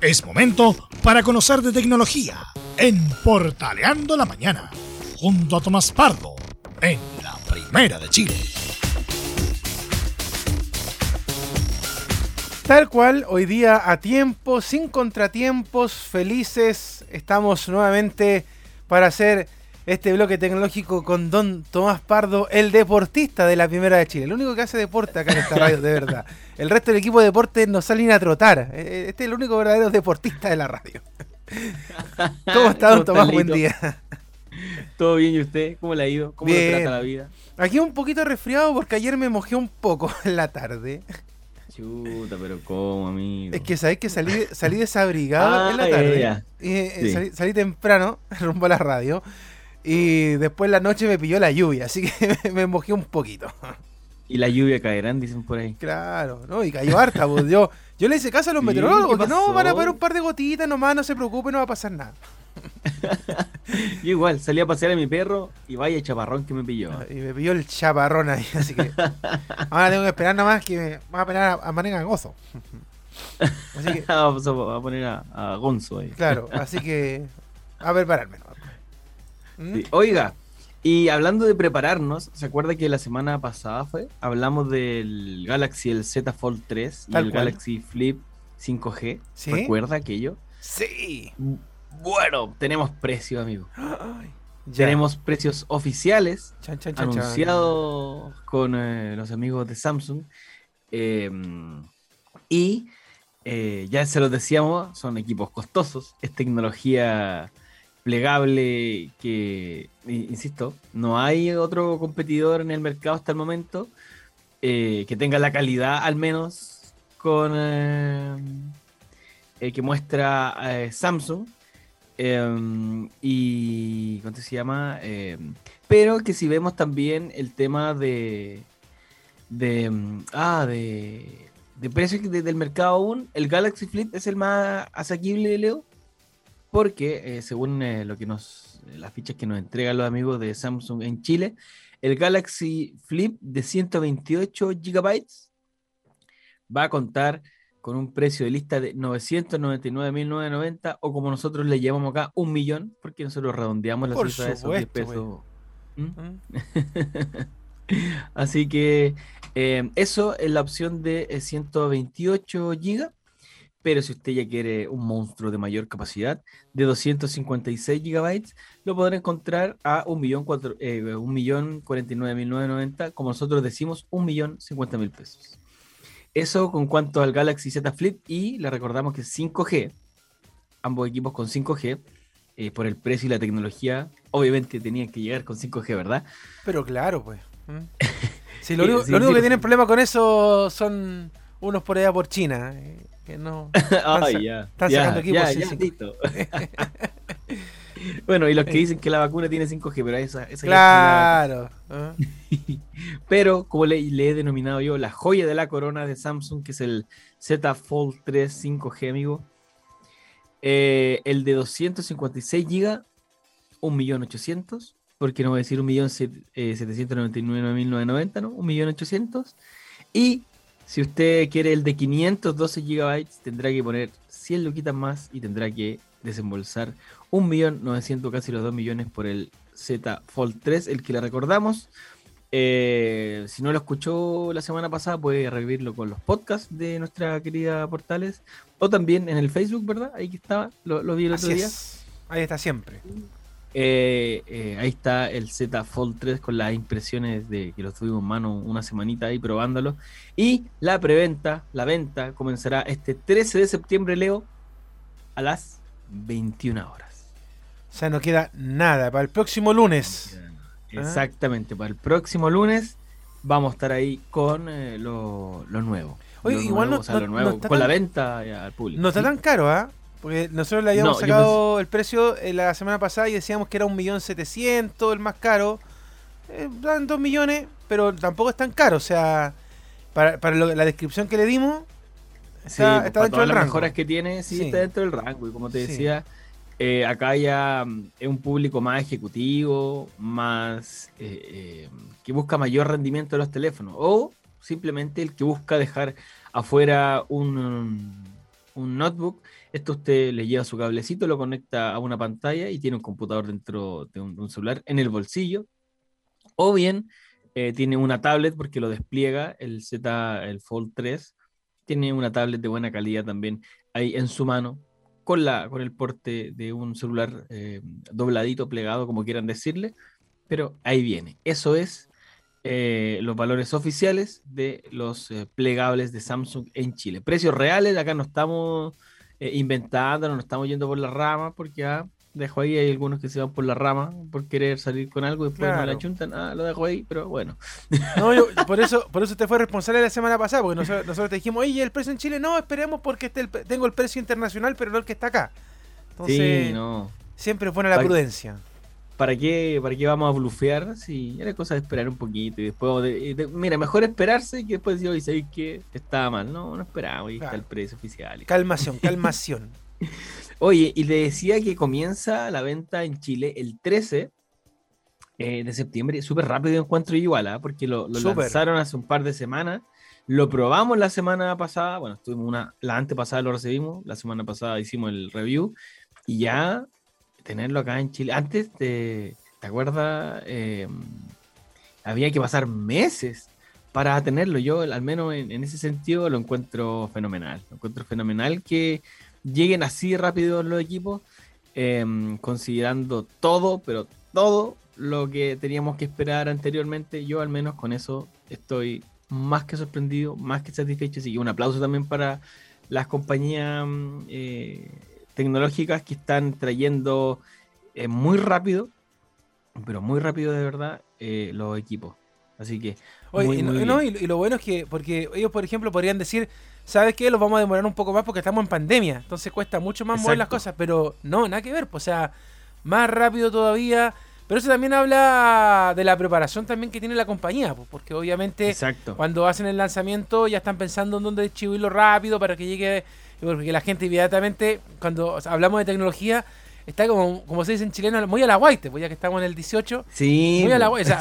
Es momento para conocer de tecnología en Portaleando la Mañana, junto a Tomás Pardo, en la Primera de Chile. Tal cual, hoy día a tiempo, sin contratiempos, felices, estamos nuevamente para hacer este bloque tecnológico con Don Tomás Pardo, el deportista de la Primera de Chile. El único que hace deporte acá en esta radio, de verdad. El resto del equipo de deporte nos salen a trotar. Eh, eh, Este es el único verdadero deportista de la radio. ¿Cómo está, Don Tomás? Buen día. ¿Todo bien y usted? ¿Cómo le ha ido? ¿Cómo lo trata la vida? Aquí un poquito resfriado porque ayer me mojé un poco en la tarde. Chuta, pero ¿cómo, amigo? Es que sabéis que salí, salí desabrigado en la Ah, tarde. Y, eh, Sí. salí, salí temprano rumbo a la radio. Y después la noche me pilló la lluvia, así que me mojé un poquito. Y la lluvia caerán, dicen por ahí. Claro, ¿no? Y cayó harta, pues. Yo, yo le hice caso a los Sí, meteorólogos, ¿qué que no, van a poner un par de gotitas nomás, no se preocupe, no va a pasar nada. Yo igual, salí a pasear a mi perro y vaya chaparrón que me pilló. Y me pilló el chaparrón ahí, así que ahora tengo que esperar nomás que me va a pegar a, a manera gozo. Así que, Vamos a poner a, a Gonzo ahí. claro, así que a prepararme. ¿Mm? Sí. Oiga, y hablando de prepararnos, ¿se acuerda que la semana pasada fue? Hablamos del Galaxy el Z Fold 3 y Tal el cual. Galaxy Flip 5G. ¿Sí? ¿Recuerda aquello? Sí. Bueno, tenemos precio, amigo. Ay. Tenemos precios oficiales Chan, chan, chan, chan. anunciados con eh, los amigos de Samsung. eh, y eh, ya se los decíamos, son equipos costosos, es tecnología plegable que, insisto, no hay otro competidor en el mercado hasta el momento eh, que tenga la calidad al menos con eh, eh, que muestra eh, Samsung. Em, y ¿cómo se llama? Em, pero que si vemos también el tema de de mm, ah de, de precios del mercado aún, el Galaxy Flip es el más asequible, Leo, porque eh, según eh, lo que nos las fichas que nos entregan los amigos de Samsung en Chile, el Galaxy Flip de 128 GB va a contar con un precio de lista de 999.990 o como nosotros le llamamos acá, un millón, porque nosotros redondeamos la Por cifra de esos 10 supuesto, pesos. ¿Mm? ¿Mm? Así que eh, eso es la opción de eh, 128 GB. Pero si usted ya quiere un monstruo de mayor capacidad, de 256 GB, lo podrá encontrar a 1.049.990, eh, 1.049.990, como nosotros decimos, 1.050.000 pesos. Eso con cuanto al Galaxy Z Flip y le recordamos que es 5G, ambos equipos con 5G, eh, por el precio y la tecnología, obviamente tenían que llegar con 5G, ¿verdad? Pero claro, pues. ¿Mm? Sí, lo Sí, único, sí, lo único sí, que tienen problema con eso son unos por allá por China. eh, Que no. Sa- ya. están sacando equipos ya, sin ya, 5G. listo. bueno, y los que dicen que la vacuna tiene 5G, pero esa, esa Claro. Pero, como le, le he denominado yo, la joya de la corona de Samsung, que es el Z Fold 3 5G, amigo. Eh, el de 256 GB, 1.800.000. Porque no voy a decir 1.799.990, ¿no? 1.800.000. Y si usted quiere el de 512 GB, tendrá que poner 100 luquitas más y tendrá que desembolsar 1.900.000, casi los 2 millones por el Z Fold 3, el que le recordamos. Eh, si no lo escuchó la semana pasada, puede revivirlo con los podcasts de nuestra querida Portales o también en el Facebook, ¿verdad? Ahí que estaba, lo, lo vi el otro día. es. Ahí está siempre. Eh, eh, ahí está el Z Fold 3 con las impresiones de que lo tuvimos en mano una semanita ahí probándolo. Y la preventa, la venta comenzará este 13 de septiembre, Leo, a las 21 horas. O sea, no queda nada. Para el próximo lunes. Exactamente, para el próximo lunes vamos a estar ahí con eh, lo, lo nuevo. Oye, Lo igual nuevo, no- o sea, no- lo nuevo, con la venta al público. No está ¿sí? tan caro, ¿ah? Porque nosotros le habíamos No, sacado el precio eh, la semana pasada y decíamos que era 1.700.000, el más caro. Eh, dan 2 millones, pero tampoco es tan caro. O sea, para, para lo- la descripción que le dimos, Sí, está, pues, está dentro del las rango. mejoras que tiene, sí, Sí. está dentro del rango. Y como te Sí. decía, eh, acá ya mm, es un público más ejecutivo, más que busca mayor rendimiento de los teléfonos. O simplemente el que busca dejar afuera un, un notebook. Esto usted le lleva su cablecito, lo conecta a una pantalla y tiene un computador dentro de un, celular en el bolsillo. O bien eh, tiene una tablet porque lo despliega el Z, el Fold 3. Tiene una tablet de buena calidad también ahí en su mano con, la, con el porte de un celular eh, dobladito, plegado, como quieran decirle. Pero ahí viene. Eso es eh, los valores oficiales de los eh, plegables de Samsung en Chile. Precios reales, acá no estamos eh, inventando, no estamos yendo por la rama, porque ah, dejo ahí, hay algunos que se van por la rama por querer salir con algo y después me la chuntan, ah, lo dejo ahí, pero bueno. por eso por eso usted fue responsable la semana pasada, porque nosotros, te dijimos, oye, el precio en Chile, no, esperemos porque tengo el precio internacional, pero no el que está acá. Entonces, sí, no. siempre pone la prudencia. ¿Para qué, ¿para qué vamos a blufear? Si era cosa de esperar un poquito y después, mira, mejor esperarse que después decir, oye, ¿sabéis que estaba mal? No, no esperamos, ahí está el precio oficial. Calmación, calmación. oye, y le decía que comienza la venta en Chile el 13 eh, de septiembre, súper rápido encuentro igual, ¿ah? porque lo, lanzaron hace un par de semanas. Lo probamos la semana pasada, bueno, estuvimos una, la antepasada lo recibimos, la semana pasada hicimos el review y ya tenerlo acá en Chile. Antes, te, ¿te acuerdas? Em, había que pasar meses para tenerlo. Yo, al menos en, ese sentido, lo encuentro fenomenal. Lo encuentro fenomenal que lleguen así rápido los equipos, em, considerando todo, pero todo lo que teníamos que esperar anteriormente. Yo, al menos, con eso estoy más que sorprendido, más que satisfecho. Así que un aplauso también para las compañías eh, tecnológicas que están trayendo eh, muy rápido, pero muy rápido de verdad, eh, los equipos. Así que. y, lo bueno es que, porque ellos, por ejemplo, podrían decir, ¿sabes qué? Los vamos a demorar un poco más porque estamos en pandemia. Entonces cuesta mucho más mover las cosas, pero no, nada que ver. Pues, o sea, más rápido todavía. Pero eso también habla de la preparación también que tiene la compañía, pues, porque obviamente cuando hacen el lanzamiento ya están pensando en dónde distribuirlo rápido para que llegue porque la gente inmediatamente, cuando hablamos de tecnología, está como, como se dice en chileno, muy a la guaite, pues ya que estamos en el 18. Sí. Muy a la guaite.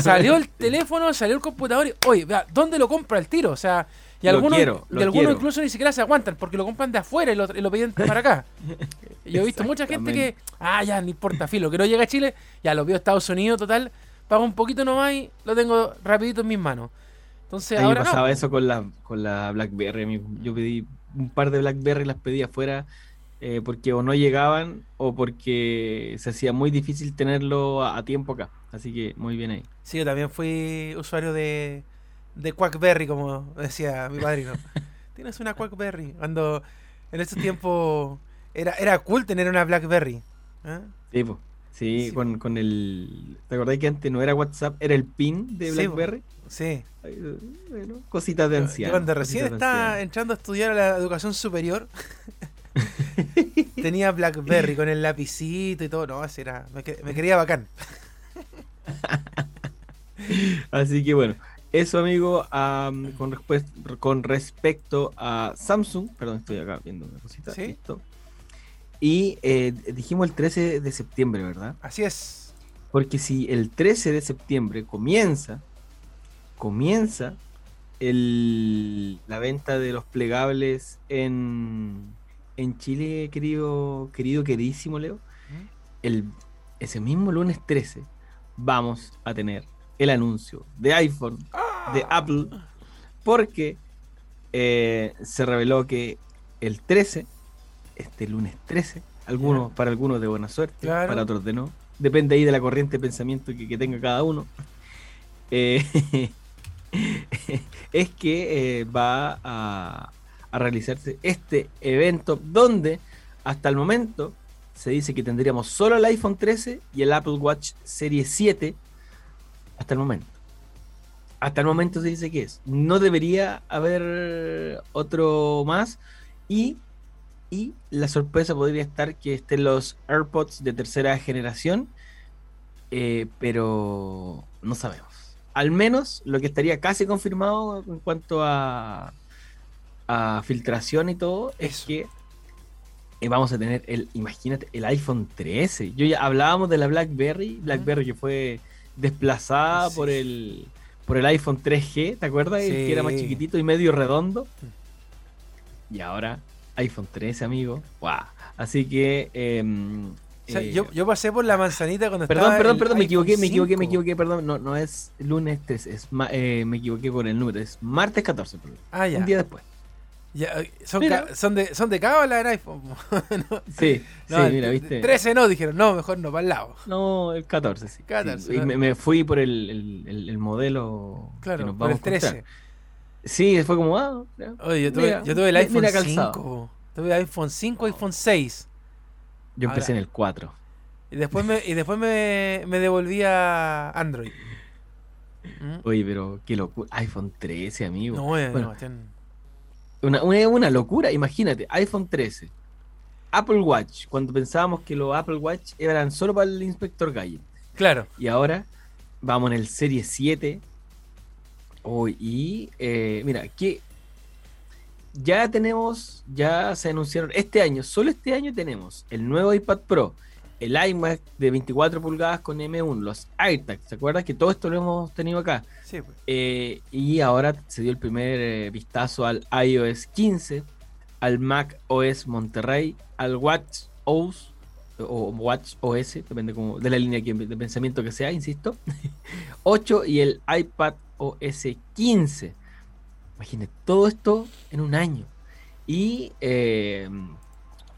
salió el teléfono, salió el computador y, oye, ¿dónde lo compra el tiro? O sea, y algunos, y algunos incluso ni siquiera se aguantan porque lo compran de afuera y lo, y lo piden para acá. Yo he visto mucha gente que, ah, ya, no importa, filo, que no llega a Chile, ya lo vio a Estados Unidos, total, pago un poquito nomás y lo tengo rapidito en mis manos. Entonces, ahora pasaba eso con la, con la BlackBerry. Yo pedí un par de BlackBerry las pedí afuera eh, porque o no llegaban o porque se hacía muy difícil tenerlo a, tiempo acá. Así que muy bien ahí. Sí, yo también fui usuario de, de Quackberry, como decía mi padrino. Tienes una Quackberry. Cuando en ese tiempo era, era cool tener una BlackBerry. ¿eh? Sí, Sí, Con, con, el. ¿Te acordás que antes no era WhatsApp, era el PIN de BlackBerry? Sí. Bueno, cositas de anciano. cuando recién estaba entrando a estudiar a la educación superior, tenía Blackberry con el lapicito y todo. No, así era. Me, quería bacán. Así que bueno, eso amigo, con, con respecto a Samsung, perdón, estoy acá viendo una cosita. ¿Sí? Y eh, dijimos el 13 de septiembre, ¿verdad? Así es. Porque si el 13 de septiembre comienza comienza el, la venta de los plegables en, en Chile, querido, querido, queridísimo Leo. El, ese mismo lunes 13 vamos a tener el anuncio de iPhone, de ah. Apple, porque eh, se reveló que el 13, este lunes 13, algunos, para algunos de buena suerte, para otros de no, depende ahí de la corriente de pensamiento que, que tenga cada uno. Eh, es que eh, va a, realizarse este evento donde hasta el momento se dice que tendríamos solo el iPhone 13 y el Apple Watch Serie 7 hasta el momento. Hasta el momento se dice que es. No debería haber otro más. Y, y la sorpresa podría estar que estén los AirPods de tercera generación. Eh, pero no sabemos al menos lo que estaría casi confirmado en cuanto a, a filtración y todo es que eh, vamos a tener el, imagínate, el iPhone 13. Yo ya hablábamos de la BlackBerry, BlackBerry que fue desplazada por el por el iPhone 3G, ¿te acuerdas? El que era más chiquitito y medio redondo. Y ahora iPhone 13, amigo. Wow. Así que. em, O sea, eh, yo, yo pasé por la manzanita cuando Perdón, estaba perdón, el perdón, me equivoqué, me equivoqué, me 5. equivoqué, perdón. No, no es lunes 13, es ma- eh, me equivoqué con el número, es martes 14, perdón. Ah, ya. Un día después. Ya, eh, son, ca- son de son de cábala en iPhone. no, Sí, no, sí, mira, viste. 13 no, dijeron, no, mejor no, para el lado. No, el 14, sí. 14, Sí, y me, me fui por el, el, el- el modelo que Claro, nos por vamos el a encontrar. 13. Sí, fue como, ah, ya. Oye, yo tuve, Mira, yo tuve el iPhone mira calzado. 5. Tuve iPhone 5, iPhone 6. Yo empecé Ahora- en el 4. Y después me, y después me, me devolví a Android. ¿Mm? Oye, pero qué locura. iPhone 13, amigo. No, eh, Bueno, no, Una, una, una locura, imagínate, iPhone 13, Apple Watch, cuando pensábamos que los Apple Watch eran solo para el inspector Gadget. Claro. Y ahora vamos en el Serie 7. Oh, y eh, mira, que ya tenemos, ya se anunciaron este año, solo este año tenemos el nuevo iPad Pro, el iMac de 24 pulgadas con M1, los AirTags, ¿se acuerdan que todo esto lo hemos tenido acá? Sí, pues. Eh, y ahora se dio el primer eh, vistazo al iOS 15, al Mac OS Monterrey, al Watch OS o Watch OS, depende como de la línea de pensamiento que sea, insisto, 8 y el iPad OS 15. Imagínate, todo esto en un año. Y eh,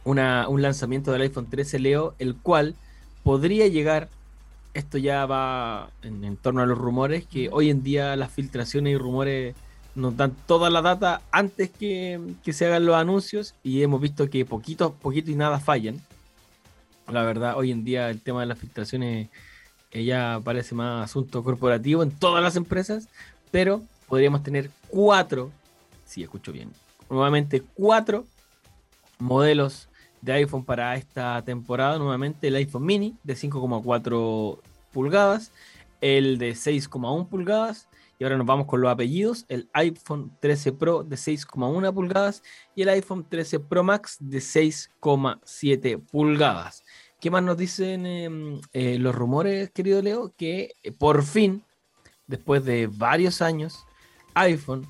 una- un lanzamiento del iPhone 13 Leo, el cual podría llegar esto ya va en, en torno a los rumores, que hoy en día las filtraciones y rumores nos dan toda la data antes que, que se hagan los anuncios y hemos visto que poquito, poquito y nada fallan. La verdad, hoy en día el tema de las filtraciones ya parece más asunto corporativo en todas las empresas, pero podríamos tener cuatro, si escucho bien, nuevamente cuatro modelos de iPhone para esta temporada. Nuevamente el iPhone mini de 5,4 pulgadas, el de 6,1 pulgadas. Y ahora nos vamos con los apellidos. El iPhone 13 Pro de 6,1 pulgadas y el iPhone 13 Pro Max de 6,7 pulgadas. ¿Qué más nos dicen eh, eh, los rumores, querido Leo? Que eh, por fin, después de varios años, iPhone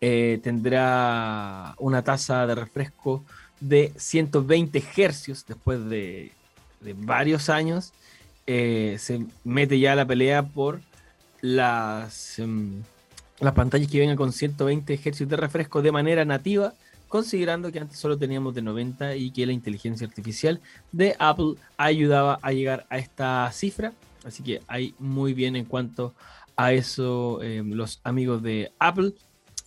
eh, tendrá una tasa de refresco de 120 hercios después de, varios años. se mete ya la pelea por las, em, las pantallas que vengan con 120 hercios de refresco de manera nativa, considerando que antes solo teníamos de 90 y que la inteligencia artificial de Apple ayudaba a llegar a esta cifra. Así que hay muy bien en cuanto a eso em, los amigos de Apple.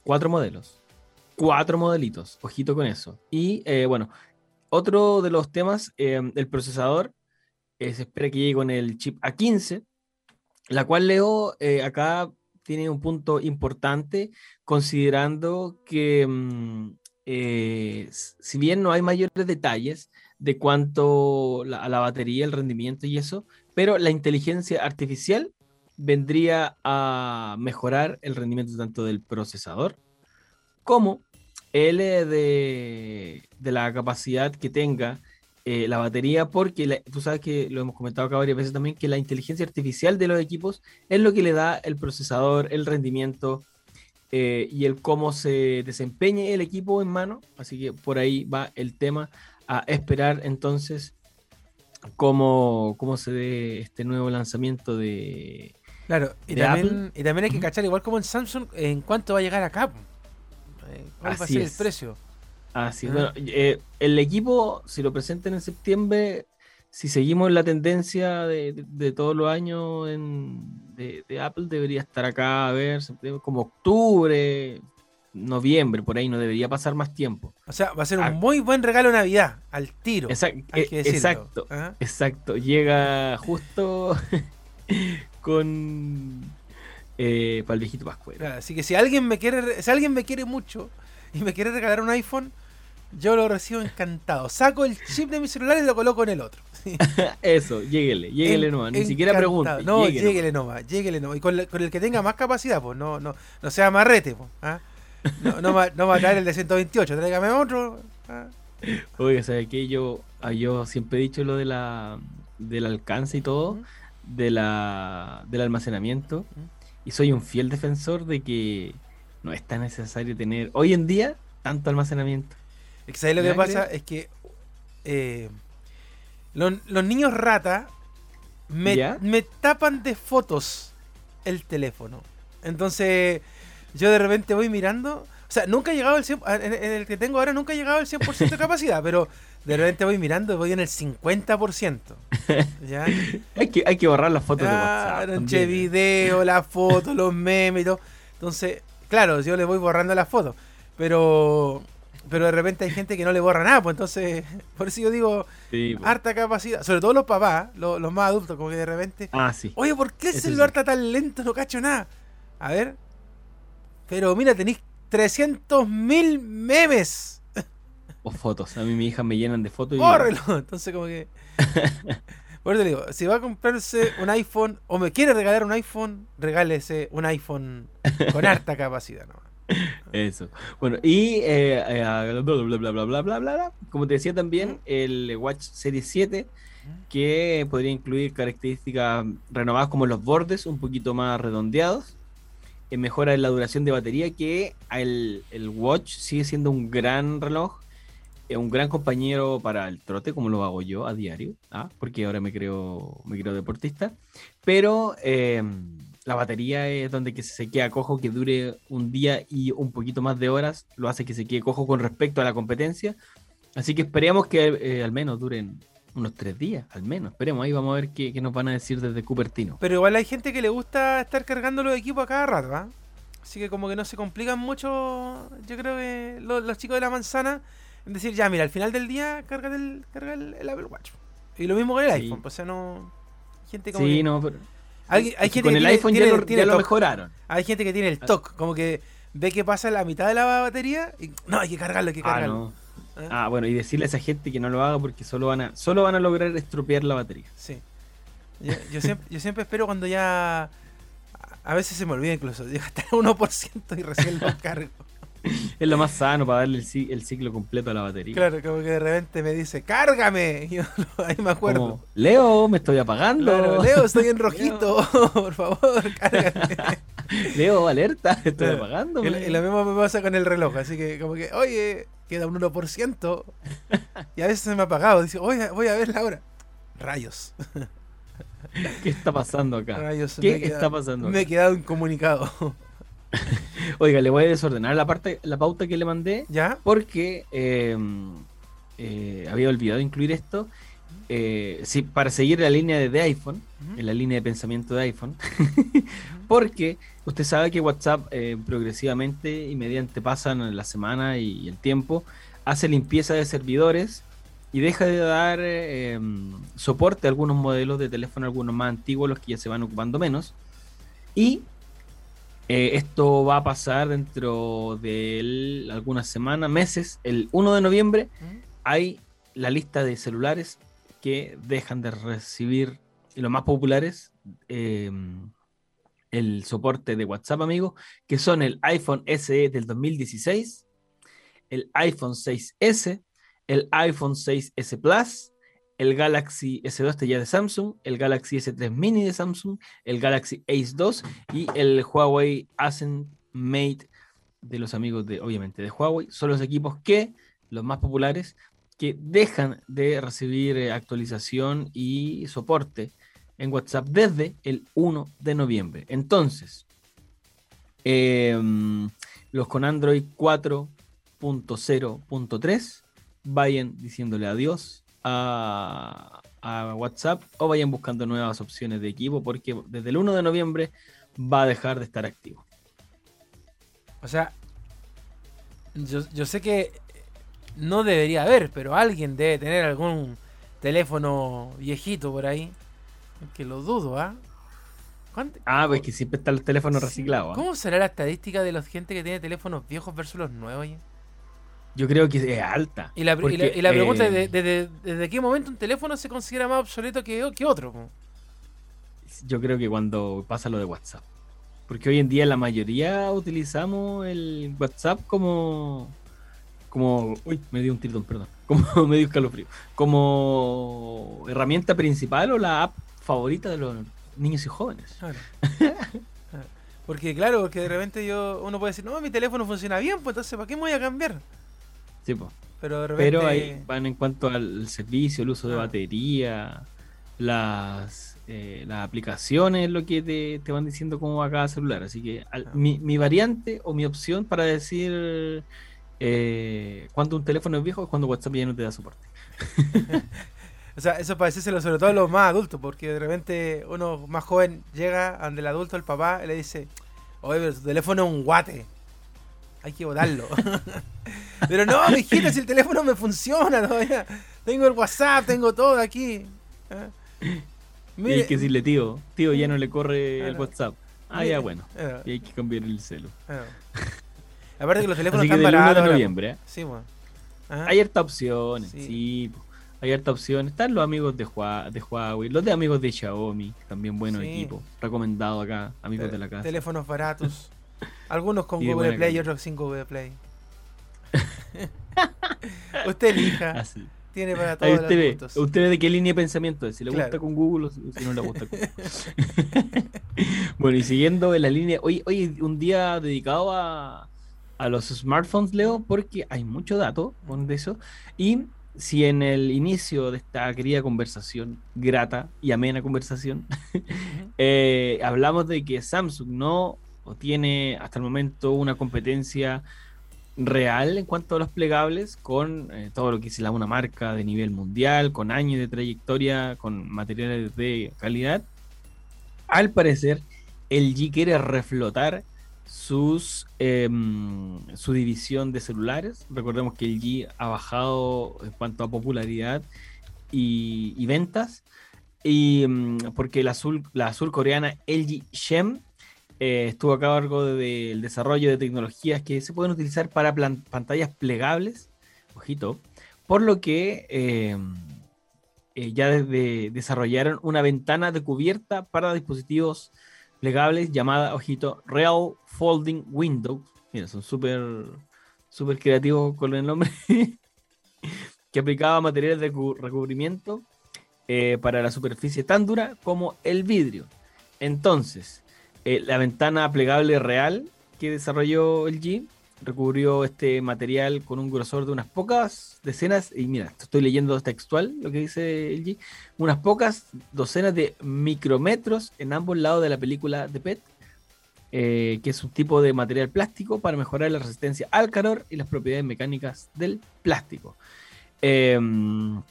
Cuatro modelos. Cuatro modelitos. Ojito con eso. Y eh, bueno, otro de los temas, eh, el procesador, se espera que llegue con el chip A15, la cual Leo eh, acá tiene un punto importante, considerando que mm, eh, si bien no hay mayores detalles de cuánto a la batería, el rendimiento y eso, pero la inteligencia artificial vendría a mejorar el rendimiento tanto del procesador como el eh, de, la capacidad que tenga eh, la batería, porque tú sabes que lo hemos comentado acá varias veces también, que la inteligencia artificial de los equipos es lo que le da el procesador, el rendimiento eh, y el cómo se desempeñe el equipo en mano. Así que por ahí va el tema a esperar entonces cómo, cómo se dé este nuevo lanzamiento de... Claro, y de también, y también hay que cachar, igual como en Samsung, en cuánto va a llegar acá. Eh, ¿Cuál va a Así ser es. el precio? Así, Ah. bueno, eh, el equipo, si lo presentan en septiembre, si seguimos la tendencia de, de- de todos los años en- de, de Apple, debería estar acá, a ver, como octubre, noviembre, por ahí no debería pasar más tiempo. O sea, va a ser un Ah. muy buen regalo de Navidad, al tiro. Exact- hay eh, que exacto, ¿ah? exacto. Llega justo con eh, para el viejito Pascuero. Así que si alguien me quiere, si alguien me quiere mucho y me quiere regalar un iPhone, yo lo recibo encantado. Saco el chip de mi celular y lo coloco en el otro. Eso, lléguele, lléguele nomás, ni siquiera pregunte. No, lléguele lléguele nomás, lléguele nomás. Y con, la- con el que tenga más capacidad, pues no, no, no sea marrete, pues. ¿ah? No, no, va, no va a traer el de 128, tráigame otro. ¿ah? Oiga, ¿sabes qué? Yo, ah, yo siempre he dicho lo de la, del alcance y todo, de la, del almacenamiento, y soy un fiel defensor de que no es tan necesario tener hoy en día tanto almacenamiento. ¿sabes lo que ¿Ya, pasa? Es que eh, los, los niños rata me, ¿Ya? me tapan de fotos el teléfono. Entonces, yo de repente voy mirando. O sea, nunca he llegado al 100%. En, en el que tengo ahora nunca he llegado al 100% de capacidad, pero de repente voy mirando y voy en el 50%. ¿Ya? Hay que, hay que borrar las fotos de WhatsApp. También. entre video, las fotos, los memes y todo. Entonces, claro, yo le voy borrando las fotos. Pero pero de repente hay gente que no le borra nada, pues entonces, por eso yo digo, Sí, po. harta capacidad. Sobre todo los papás, los, los más adultos, como que de repente, Ah, sí. oye, ¿por qué el celular sí. está tan lento? No cacho nada. A ver. Pero mira, tenéis 300 mil memes. O fotos. A mí mi hija me llenan de fotos y. ¡Bórrelo! Entonces, como que. Por eso le digo, si va a comprarse un iPhone o me quiere regalar un iPhone, regálese un iPhone con harta capacidad. ¿no? Eso. Bueno, y eh, eh Como te decía también, el Watch Series 7, que podría incluir características renovadas como los bordes un poquito más redondeados, eh, mejora en la duración de batería, que el, el Watch sigue siendo un gran reloj, eh, un gran compañero para el trote, como lo hago yo a diario, ¿ah? porque ahora me creo, me creo deportista, pero... eh, la batería es donde que se queda cojo, que dure un día y un poquito más de horas, lo hace que se quede cojo con respecto a la competencia. Así que esperemos que eh, al menos duren unos tres días, al menos. Esperemos, ahí vamos a ver qué, qué nos van a decir desde Cupertino. Pero igual hay gente que le gusta estar cargando los equipos a cada rato, ¿ah? Así que como que no se complican mucho, yo creo que lo- los, chicos de la manzana, en decir, ya, mira, al final del día, carga el, carga el, el Apple Watch. Y lo mismo con el Sí. iPhone, pues, o sea, no... Gente como Sí, que- no, pero... Hay, hay es que gente con que el tiene- iPhone tiene- ya, lo, tiene ya lo TOC. mejoraron. Hay gente que tiene el TOC, como que ve que pasa la mitad de la batería y no, hay que cargarlo, hay que Ah, cargarlo. no. ¿Eh? Ah, bueno, y decirle a esa gente que no lo haga porque solo van a, solo van a lograr estropear la batería. Sí. Yo, yo siempre, yo siempre espero cuando ya. A a veces se me olvida incluso. Llega hasta el 1% y recién lo cargo. Es lo más sano para darle el, ci- el ciclo completo a la batería. Claro, como que de repente me dice, ¡cárgame! Y yo ahí me acuerdo. Como, Leo, me estoy apagando. Claro, Leo, estoy en rojito. Por favor, cárgame. Leo, alerta, estoy Claro. apagando. Y, lo- mismo me pasa con el reloj. Así que, como que, oye, queda un 1%. Y a veces se me ha apagado. Dice, oye, voy a ver la hora. Rayos. ¿Qué está pasando acá? Rayos. ¿Qué quedado- está pasando Me he acá? quedado incomunicado. Oiga, le voy a desordenar la parte, la pauta que le mandé ¿Ya? porque eh, eh, había olvidado incluir esto. Eh, sí, para seguir la línea de, de iPhone, en la línea de pensamiento de iPhone, porque usted sabe que WhatsApp eh, progresivamente y mediante pasan la semana y el tiempo, hace limpieza de servidores y deja de dar eh, em, soporte a algunos modelos de teléfono, algunos más antiguos, los que ya se van ocupando menos. Y eh, esto va a pasar dentro de el- algunas semanas, meses. El 1 de noviembre Ujú. hay la lista de celulares que dejan de recibir, y los más populares, eh, el soporte de WhatsApp, amigos, que son el iPhone SE del 2016, el iPhone 6S, el iPhone 6S Plus, el Galaxy S2 este ya de Samsung, el Galaxy S3 Mini de Samsung, el Galaxy Ace 2 y el Huawei Ascend Mate de los amigos de, obviamente, de Huawei. Son los equipos que, los más populares, que dejan de recibir eh, actualización y soporte en WhatsApp desde el 1 de noviembre. Entonces, em, los con Android 4.0.3 vayan diciéndole adiós a, a WhatsApp o vayan buscando nuevas opciones de equipo porque desde el 1 de noviembre va a dejar de estar activo. O sea, yo, yo sé que no debería haber, pero alguien debe tener algún teléfono viejito por ahí. Que lo dudo, ¿ah? ¿Cuánto- Ah, pues que siempre están los teléfonos reciclados. ¿ah? ¿Cómo será la estadística de la gente que tiene teléfonos viejos versus los nuevos? oye? Yo creo que es alta. Y la, y la- porque, y la pregunta eh, es: de- de- de- ¿desde qué momento un teléfono se considera más obsoleto que, que otro? Yo creo que cuando pasa lo de WhatsApp. Porque hoy en día la mayoría utilizamos el WhatsApp como. como. Uy, me dio un tiritón, perdón. Como me dio escalofrío. Como herramienta principal o la app favorita de los niños y jóvenes. Claro. Porque, claro, porque de repente yo uno puede decir: No, mi teléfono funciona bien, pues entonces, ¿para qué me voy a cambiar? Sí. Pero de repente. Pero ahí van en cuanto al servicio, el uso de Ah. batería, las, eh, las aplicaciones, lo que te, te van diciendo cómo va cada celular. Así que al- Ah. mi, mi variante o mi opción para decir eh, cuando un teléfono es viejo es cuando WhatsApp ya no te da soporte. O sea, eso para decírselo sobre todo a los más adultos, porque de repente uno más joven llega ante el adulto, el papá, y le dice, oye, pero tu teléfono es un guate. Hay que botarlo. pero no, mijita, si el teléfono me funciona todavía. Tengo el WhatsApp, tengo todo aquí. Ah. y hay que decirle, tío, tío, ya no le corre el. WhatsApp. Ah, mire, ya bueno. ah, Y hay que cambiar el celu. ah. Aparte que los teléfonos Así que están del 1 baratos. de noviembre, ¿eh? Sí, bueno. Hay harta opciones, Sí. hay harta opciones. Están los amigos de Huawei, los de amigos de Xiaomi, también buenos Sí. equipos. Recomendado acá, amigos de la casa. Teléfonos baratos. Algunos con Y de Google Play y calidad. otros sin Google Play. Usted elija. Así. Tiene para todos los usted ve, gustos. usted ve de qué línea de pensamiento es, si le Claro. gusta con Google o si no le gusta con Bueno, y siguiendo en la línea, hoy, hoy un día dedicado a, a los smartphones, Leo, porque hay mucho dato con eso. Y si en el inicio de esta querida conversación, grata y amena conversación, eh, hablamos de que Samsung no tiene hasta el momento una competencia real en cuanto a los plegables con eh, todo lo que es la una marca de nivel mundial, con años de trayectoria, con materiales de calidad. Al parecer, LG quiere reflotar sus em, su división de celulares. Recordemos que LG ha bajado en cuanto a popularidad y, ventas. Y mm, porque la, sur, la surcoreana LG Shem eh, estuvo a cargo del desarrollo de tecnologías que se pueden utilizar para pantallas plegables, ojito, por lo que eh, eh, ya desde desarrollaron una ventana de cubierta para dispositivos plegables llamada, ojito, Real Folding Windows. Mira, son súper súper creativos con el nombre. que aplicaba materiales de cu- recubrimiento para la superficie tan dura como el vidrio. Entonces, eh, la ventana plegable real que desarrolló LG recubrió este material con un grosor de unas pocas decenas, y mira, esto estoy leyendo textual lo que dice LG, unas pocas docenas de micrometros en ambos lados de la película de PET, eh, que es un tipo de material plástico para mejorar la resistencia al calor y las propiedades mecánicas del plástico. Em,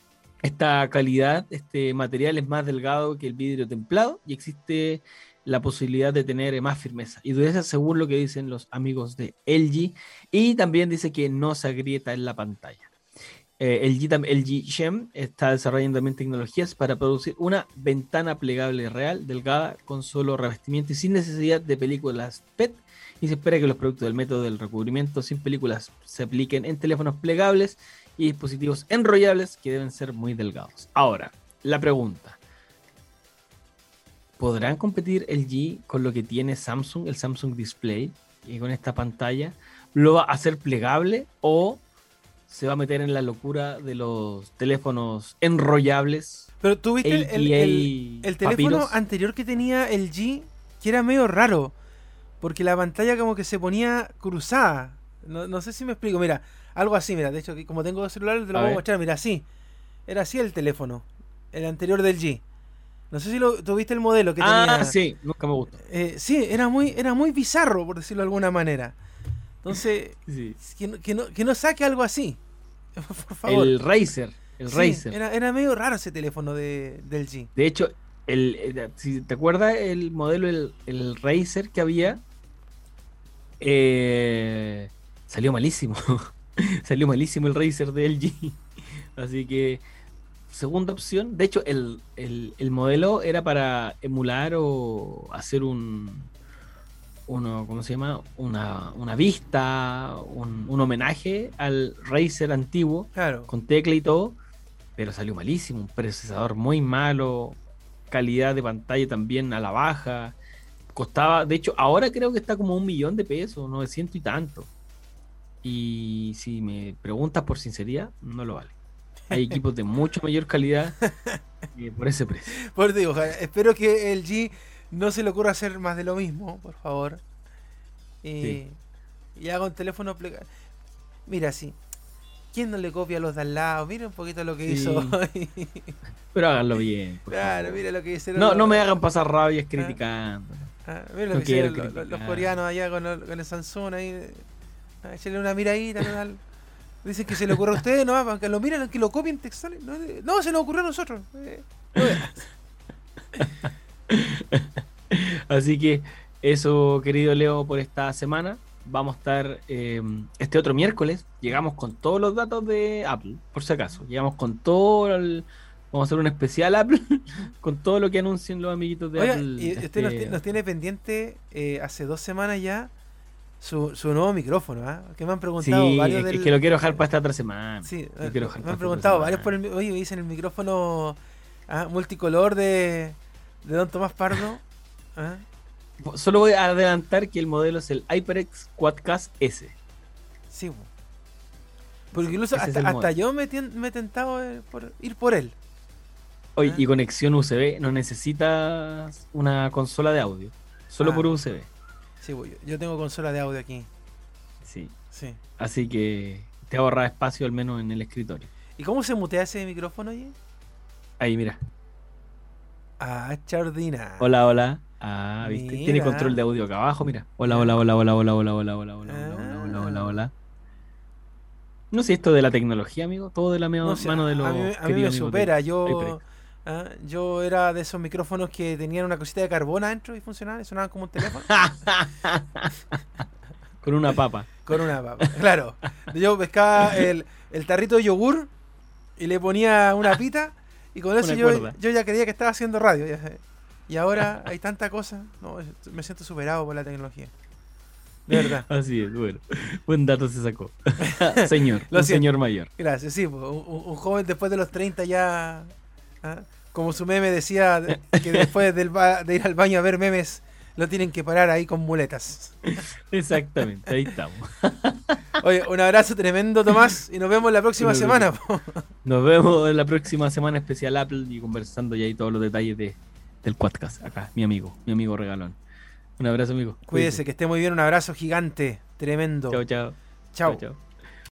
esta calidad, este material es más delgado que el vidrio templado y existe la posibilidad de tener más firmeza y dureza según lo que dicen los amigos de LG y también dice que no se agrieta en la pantalla. Eh, LG, LG Shem está desarrollando también tecnologías para producir una ventana plegable real, delgada, con solo revestimiento y sin necesidad de películas PET. Y se espera que los productos del método del recubrimiento sin películas se apliquen en teléfonos plegables y dispositivos enrollables que deben ser muy delgados. Ahora, la pregunta. ¿Podrán competir LG con lo que tiene Samsung, el Samsung Display, y con esta pantalla? ¿Lo va a hacer plegable o se va a meter en la locura de los teléfonos enrollables? Pero tú viste el, el- el- el teléfono papiros? anterior que tenía el G, que era medio raro, porque la pantalla como que se ponía cruzada. No, no sé si me explico, mira, algo así, mira, de hecho, que como tengo dos celulares, te lo A voy a mostrar, mira, así. Era así el teléfono, el anterior del G. No sé si lo, tuviste el modelo que Ah, tenía. sí, nunca me gustó. Eh, sí, era muy, era muy bizarro, por decirlo de alguna manera. Entonces, Sí. que no, que no, que no saque algo así. Por favor. El Razer, el Sí, Razer. Era, era medio raro ese teléfono de, del G. De hecho, el, el- si te acuerdas el modelo, el, el Razer que había, eh, salió malísimo. salió malísimo el Razer de LG. Así que, segunda opción. De hecho, el, el- el modelo era para emular o hacer un. Uno, ¿Cómo se llama? Una, una vista, un, un homenaje al Razer antiguo Claro. con tecla y todo, pero salió malísimo, un procesador muy malo, calidad de pantalla también a la baja, costaba, de hecho, ahora creo que está como un millón de pesos, 900 y tanto. Y si me preguntas por sinceridad, no lo vale. Hay equipos de mucho mayor calidad eh, por ese precio. Por eso digo, espero que el G no se le ocurra hacer más de lo mismo, por favor. Y, Sí. y haga un teléfono plegable. Mira, sí. ¿Quién no le copia a los de al lado? Mira un poquito lo que Sí. hizo. Pero háganlo bien. claro, favor. mira lo que hicieron. No, los- no me hagan pasar rabias criticando. Ah, mira lo no que hicieron los, coreanos allá con, el- con el Samsung ahí. Ah, échale una miradita. Dicen que se le ocurre a ustedes, no, que lo miren, que lo copien textuales. No, eh, no, se nos ocurrió a nosotros. Eh. Así que eso, querido Leo, por esta semana. Vamos a estar eh, este otro miércoles. Llegamos con todos los datos de Apple, por si acaso. Llegamos con todo el. Vamos a hacer un especial Apple con todo lo que anuncien los amiguitos de Oiga, Apple. y usted nos, este- ti- nos tiene pendiente eh, hace dos semanas ya su, su nuevo micrófono, ¿ah? Que me han preguntado Sí, varios es, del- que lo quiero dejar para esta otra semana. Sí, eh, me han preguntado varios por el, oye, me dicen el micrófono ah, multicolor de, de Don Tomás Pardo. ¿ah? Solo voy a adelantar que el modelo es el HyperX Quadcast S. Sí, po. porque incluso hasta, yo me, he tentado eh, por ir por él. Oye, Ah. y conexión USB, no necesitas una consola de audio, solo Ah. por USB. Sí, yo, tengo consola de audio aquí. Sí. Sí. Así que te ahorra espacio al menos en el escritorio. ¿Y cómo se mutea ese micrófono allí? Ahí, mira. Ah, chardina. Hola, hola. Ah, ¿viste? Tiene control de audio acá abajo, mira. Hola, hola, hola, hola, hola, hola, hola, hola, hola, hola, hola, hola, hola, hola. No sé esto de la tecnología, amigo. Todo de la No mano de los a mí, a mí me supera. Yo. Ah, yo era de esos micrófonos que tenían una cosita de carbón adentro y funcionaban y sonaban como un teléfono. Con una papa. con una papa. Claro. Yo pescaba el, el tarrito de yogur y le ponía una pita y con eso yo, yo ya creía que estaba haciendo radio. ya sé. Y ahora hay tanta cosa. No, me siento superado por la tecnología. De verdad. Así es, bueno. Buen dato se sacó. señor, Lo un siento. señor mayor. Gracias, sí, pues, un joven después de los 30 ya, ah, como su meme decía, de- que después del de ir al baño a ver memes, lo tienen que parar ahí con muletas. Exactamente, ahí estamos. Oye, un abrazo tremendo, Tomás, y nos vemos la próxima Nos semana. vemos. Nos vemos en la próxima semana especial Apple y conversando ya ahí todos los detalles de, del podcast. Acá, mi amigo, mi amigo regalón. Un abrazo, amigo. Cuídese, que esté muy bien, un abrazo gigante, tremendo. Chao, chao. Chao. chao.